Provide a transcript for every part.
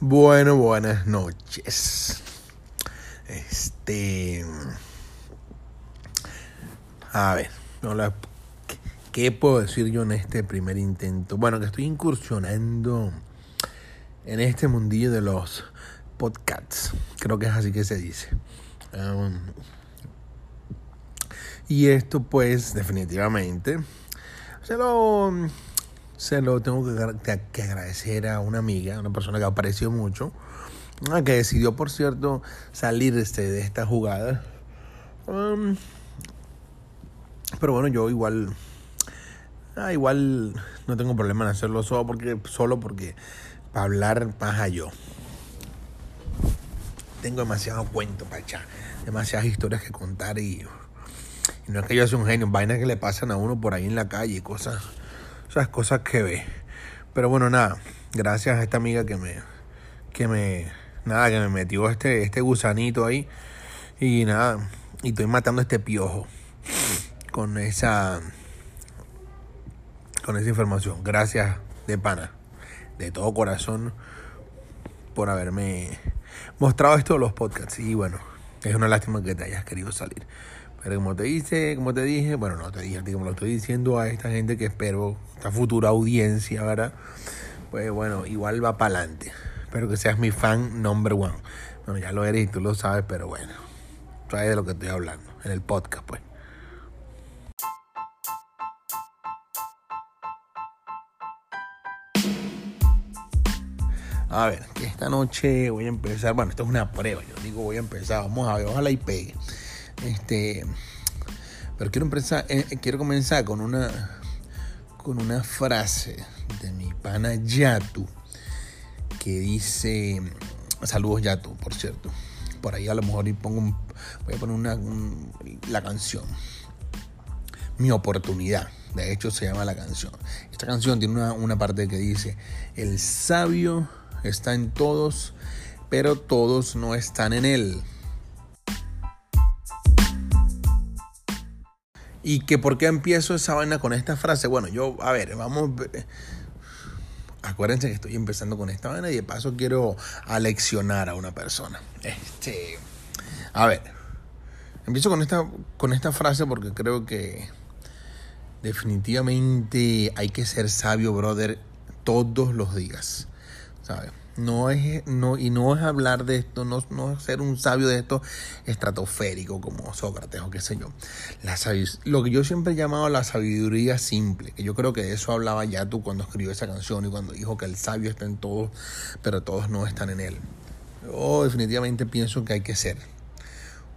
Bueno, buenas noches. Este. A ver, ¿qué puedo decir yo en este primer intento? Bueno, que estoy incursionando en este mundillo de los podcasts. Creo que es así que se dice. Um, y esto, pues, definitivamente, se lo se lo tengo que, agradecer a una amiga, una persona que apareció mucho, que decidió, por cierto, salir este, de esta jugada. Um, pero bueno, yo igual, ah, igual no tengo problema en hacerlo solo porque, solo porque para hablar paja yo. Tengo demasiado cuento para echar, demasiadas historias que contar y no es que yo sea un genio, vainas que le pasan a uno por ahí en la calle, cosas esas cosas que ve. Pero bueno, nada, gracias a esta amiga que me, que me, nada, que me metió este, este gusanito ahí. Y nada, y estoy matando este piojo con esa, con esa información. Gracias de pana, de todo corazón, por haberme mostrado esto de los podcasts. Y bueno, es una lástima que te hayas querido salir. Pero como te dice, como te dije, bueno, no te dije, como lo estoy diciendo a esta gente que espero, esta futura audiencia, ¿verdad? Pues bueno, igual va para adelante. Espero que seas mi fan number one. Bueno, ya lo eres y tú lo sabes, pero bueno, sabes de lo que estoy hablando en el podcast, pues. A ver, esta noche voy a empezar. Bueno, esto es una prueba. Yo digo, voy a empezar. Vamos a ver, ojalá y pegue. Este, pero quiero empezar, eh, quiero comenzar con una, con una frase de mi pana Yatu que dice, saludos Yatu, por cierto. Por ahí a lo mejor pongo voy a poner una, la canción. Mi oportunidad. De hecho se llama la canción. Esta canción tiene una, una parte que dice, el sabio está en todos, pero todos no están en él. Y que por qué empiezo esa vaina con esta frase. Bueno, yo, a ver, vamos. Acuérdense que estoy empezando con esta vaina y de paso quiero aleccionar a una persona. Este. A ver. Empiezo con esta, con esta frase porque creo que definitivamente hay que ser sabio, brother, todos los días. ¿Sabes? No es, no, y no es hablar de esto, no, no es ser un sabio de esto estratosférico como Sócrates o qué sé yo. La lo que yo siempre he llamado la sabiduría simple, que yo creo que de eso hablaba ya tú cuando escribió esa canción y cuando dijo que el sabio está en todos, pero todos no están en él. Yo definitivamente pienso que hay que ser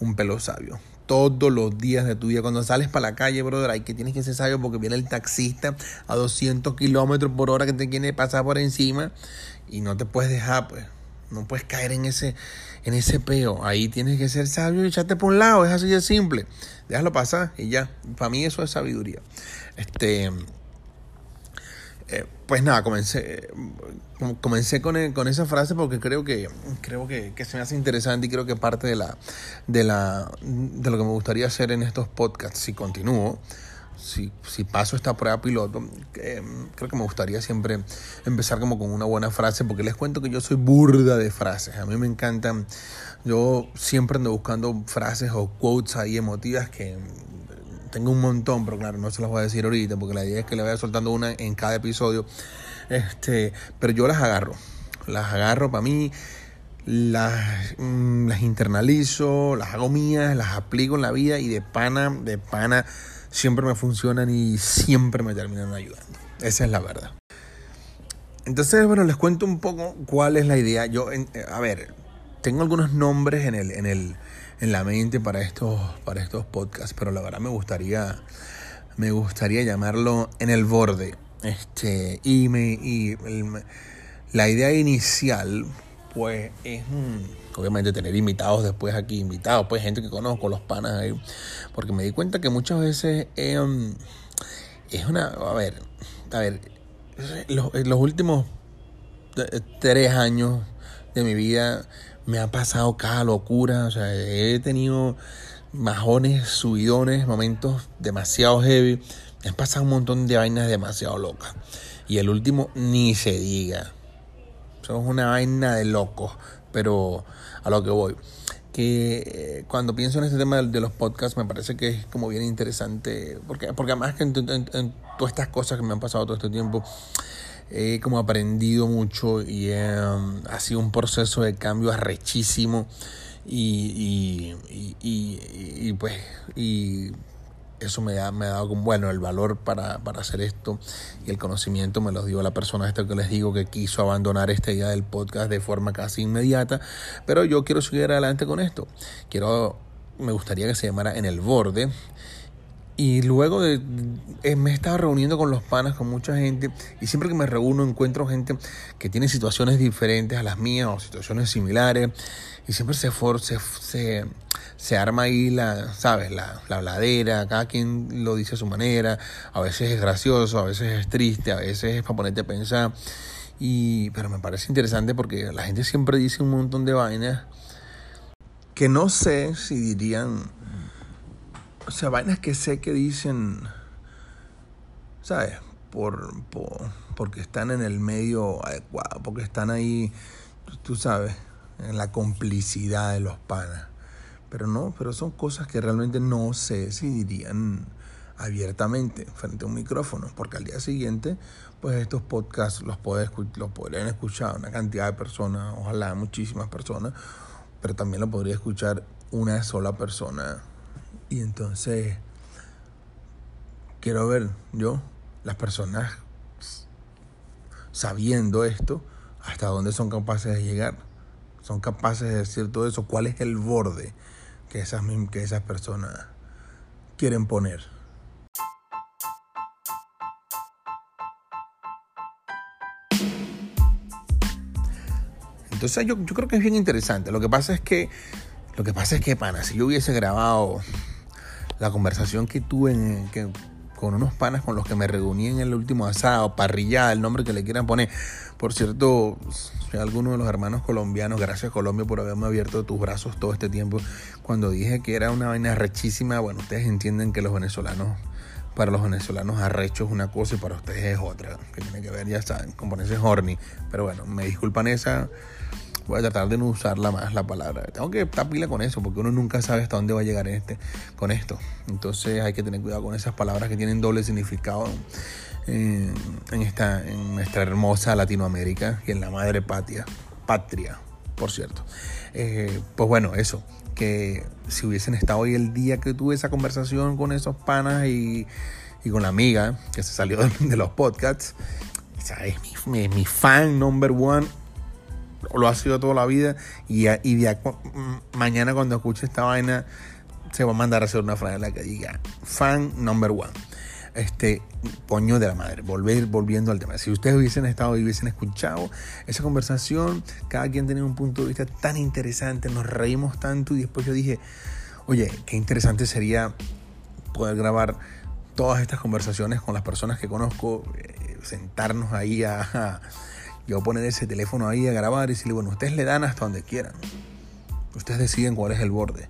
un pelo sabio todos los días de tu vida. Cuando sales para la calle, brother, hay que tienes que ser sabio porque viene el taxista a 200 kilómetros por hora que te quiere pasar por encima y no te puedes dejar, pues. No puedes caer en ese, en ese peo. Ahí tienes que ser sabio y echarte por un lado. Es así de simple. Déjalo pasar y ya. Para mí eso es sabiduría. Este. Eh, pues nada, comencé, comencé con, con, esa frase porque creo que creo que, que, se me hace interesante y creo que parte de la de la de lo que me gustaría hacer en estos podcasts si continúo si, si paso esta prueba piloto, creo que me gustaría siempre empezar como con una buena frase, porque les cuento que yo soy burda de frases. A mí me encantan, yo siempre ando buscando frases o quotes ahí emotivas que tengo un montón, pero claro, no se las voy a decir ahorita, porque la idea es que le vaya soltando una en cada episodio. Este, pero yo las agarro, las agarro para mí las, mm, las internalizo, las hago mías, las aplico en la vida y de pana, de pana siempre me funcionan y siempre me terminan ayudando. Esa es la verdad. Entonces, bueno, les cuento un poco cuál es la idea. Yo, eh, a ver, tengo algunos nombres en, el, en, el, en la mente para estos, para estos podcasts, pero la verdad me gustaría, me gustaría llamarlo en el borde. Este, y me, y la idea inicial, pues, es obviamente tener invitados después aquí, invitados, pues gente que conozco, los panas ahí, porque me di cuenta que muchas veces em, es una, a ver, a ver, los, los últimos tres años de mi vida me ha pasado cada locura, o sea, he tenido majones, subidones, momentos demasiado heavy. Me han pasado un montón de vainas demasiado locas. Y el último, ni se diga. Eso es una vaina de locos, pero a lo que voy. Que eh, cuando pienso en este tema de, los podcasts me parece que es como bien interesante, porque, porque además que en, todas estas cosas que me han pasado todo este tiempo, he como aprendido mucho y um, ha sido un proceso de cambio arrechísimo y, y, y, y pues y eso me ha, me ha dado bueno el valor para, para, hacer esto. Y el conocimiento me lo dio la persona esta que les digo que quiso abandonar esta idea del podcast de forma casi inmediata. Pero yo quiero seguir adelante con esto. Quiero me gustaría que se llamara en el borde y luego eh, me he estado reuniendo con los panas, con mucha gente, y siempre que me reúno encuentro gente que tiene situaciones diferentes a las mías o situaciones similares, y siempre se, se, se, se arma ahí la, ¿sabes? La, la habladera, cada quien lo dice a su manera, a veces es gracioso, a veces es triste, a veces es para ponerte a pensar, y, pero me parece interesante porque la gente siempre dice un montón de vainas que no sé si dirían o sea, vainas que sé que dicen, ¿sabes? Por, porque están en el medio adecuado, porque están ahí, tú sabes, en la complicidad de los panas. Pero no, pero son cosas que realmente no sé si dirían abiertamente frente a un micrófono, porque al día siguiente, pues estos podcasts los, puede, los podrían escuchar una cantidad de personas, ojalá muchísimas personas, pero también lo podría escuchar una sola persona y entonces quiero ver yo, las personas sabiendo esto, hasta dónde son capaces de llegar. Son capaces de decir todo eso. ¿Cuál es el borde que esas, que esas personas quieren poner? Entonces yo, yo creo que es bien interesante. Lo que pasa es que, lo que pasa es que, pana, si yo hubiese grabado la conversación que tuve con unos panas con los que me reuní en el último asado, parrillada, el nombre que le quieran poner. Por cierto, soy alguno de los hermanos colombianos, gracias Colombia por haberme abierto tus brazos todo este tiempo. Cuando dije que era una vaina rechísima, bueno, ustedes entienden que los venezolanos, para los venezolanos arrecho es una cosa y para ustedes es otra, que tiene que ver, ya saben, con ponerse horny. Pero bueno, me disculpan esa voy a tratar de no usarla más la palabra. Tengo que estar pila con eso, porque uno nunca sabe hasta dónde va a llegar este, con esto. Entonces hay que tener cuidado con esas palabras que tienen doble significado en, esta, en nuestra hermosa Latinoamérica y en la madre patria, patria, por cierto. Eh, pues bueno, eso, que si hubiesen estado hoy el día que tuve esa conversación con esos panas y, y con la amiga que se salió de, los podcasts, es mi, mi fan number one lo ha sido toda la vida y, y mañana cuando escuche esta vaina se va a mandar a hacer una franela que diga fan number one. Este, coño de la madre, volver, volviendo al tema. Si ustedes hubiesen estado y hubiesen escuchado esa conversación, cada quien tenía un punto de vista tan interesante, nos reímos tanto y después yo dije, oye, qué interesante sería poder grabar todas estas conversaciones con las personas que conozco, eh, sentarnos ahí a yo poner ese teléfono ahí a grabar y decirle, bueno, ustedes le dan hasta donde quieran. Ustedes deciden cuál es el borde.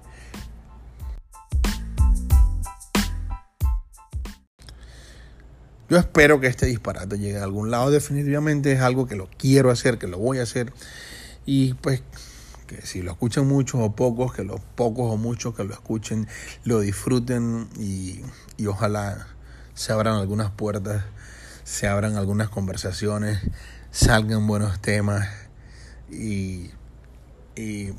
Yo espero que este disparate llegue a algún lado. Definitivamente es algo que lo quiero hacer, que lo voy a hacer. Y pues que si lo escuchan muchos o pocos, que los pocos o muchos que lo escuchen lo disfruten y, y ojalá se abran algunas puertas, se abran algunas conversaciones salgan buenos temas y, y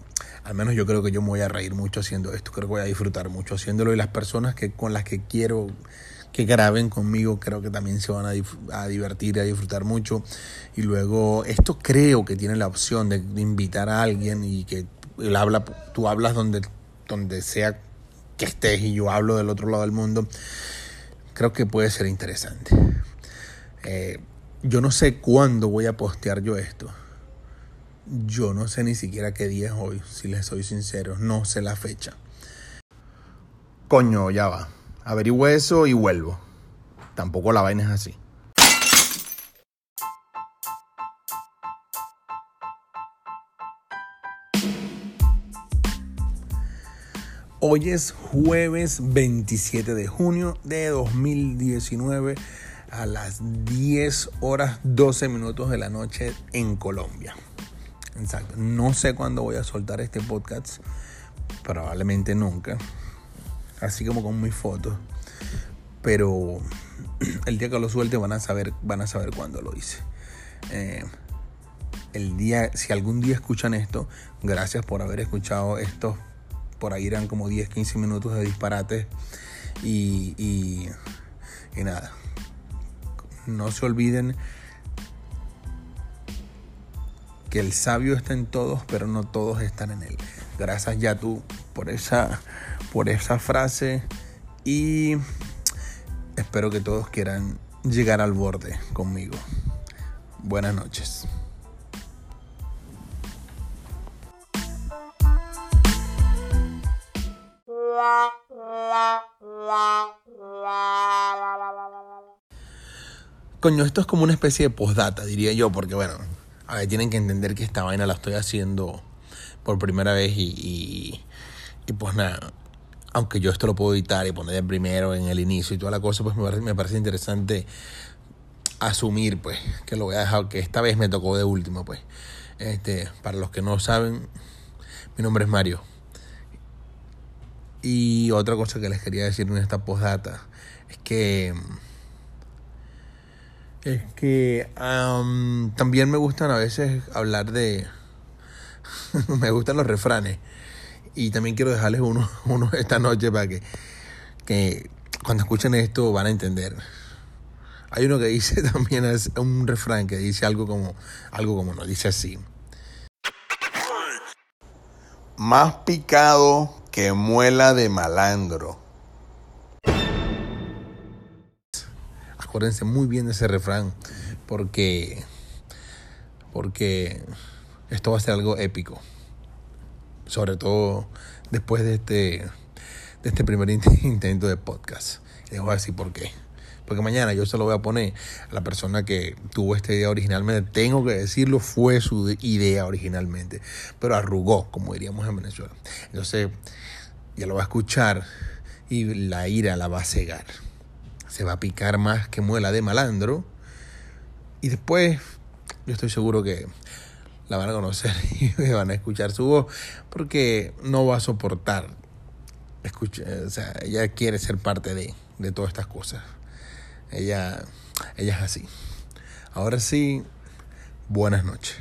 al menos yo creo que yo me voy a reír mucho haciendo esto, creo que voy a disfrutar mucho haciéndolo y las personas que con las que quiero que graben conmigo creo que también se van a, a divertir, a disfrutar mucho y luego esto creo que tiene la opción de, invitar a alguien y que él habla, tú hablas donde, donde sea que estés y yo hablo del otro lado del mundo, creo que puede ser interesante. Eh, yo no sé cuándo voy a postear yo esto. Yo no sé ni siquiera qué día es hoy, si les soy sincero. No sé la fecha. Coño, ya va. Averigüe eso y vuelvo. Tampoco la vaina es así. Hoy es jueves 27 de junio de 2019 a las 10 horas 12 minutos de la noche en Colombia. Exacto. No sé cuándo voy a soltar este podcast. Probablemente nunca. Así como con mis fotos. Pero el día que lo suelte van a saber, van a saber cuándo lo hice. Eh, el día, si algún día escuchan esto, gracias por haber escuchado estos por ahí eran como 10, 15 minutos de disparate. Y, y, nada, no se olviden que el sabio está en todos, pero no todos están en él. Gracias ya tú por esa, por esa frase y espero que todos quieran llegar al borde conmigo. Buenas noches. Coño, esto es como una especie de postdata, diría yo, porque bueno, a ver, tienen que entender que esta vaina la estoy haciendo por primera vez y, y, pues nada, aunque yo esto lo puedo editar y poner primero en el inicio y toda la cosa, pues me parece, me parece interesante asumir pues que lo voy a dejar, que esta vez me tocó de último pues. Este, para los que no saben, mi nombre es Mario. Y otra cosa que les quería decir en esta postdata es que es que también me gustan a veces hablar de... me gustan los refranes. Y también quiero dejarles uno, uno esta noche para que, que cuando escuchen esto van a entender. Hay uno que dice también, es un refrán que dice algo como, algo como no, dice así. Más picado que muela de malandro. Acuérdense muy bien de ese refrán, porque, porque esto va a ser algo épico. Sobre todo después de este, de este primer intento de podcast. Les voy a decir por qué. Porque mañana yo se lo voy a poner a la persona que tuvo esta idea originalmente. Tengo que decirlo, fue su idea originalmente. Pero arrugó, como diríamos en Venezuela. Entonces, ya lo va a escuchar y la ira la va a cegar se va a picar más que muela de malandro. Y después, yo estoy seguro que la van a conocer y van a escuchar su voz, porque no va a soportar. Escucha, o sea, ella quiere ser parte de, de todas estas cosas. Ella, ella es así. Ahora sí, buenas noches.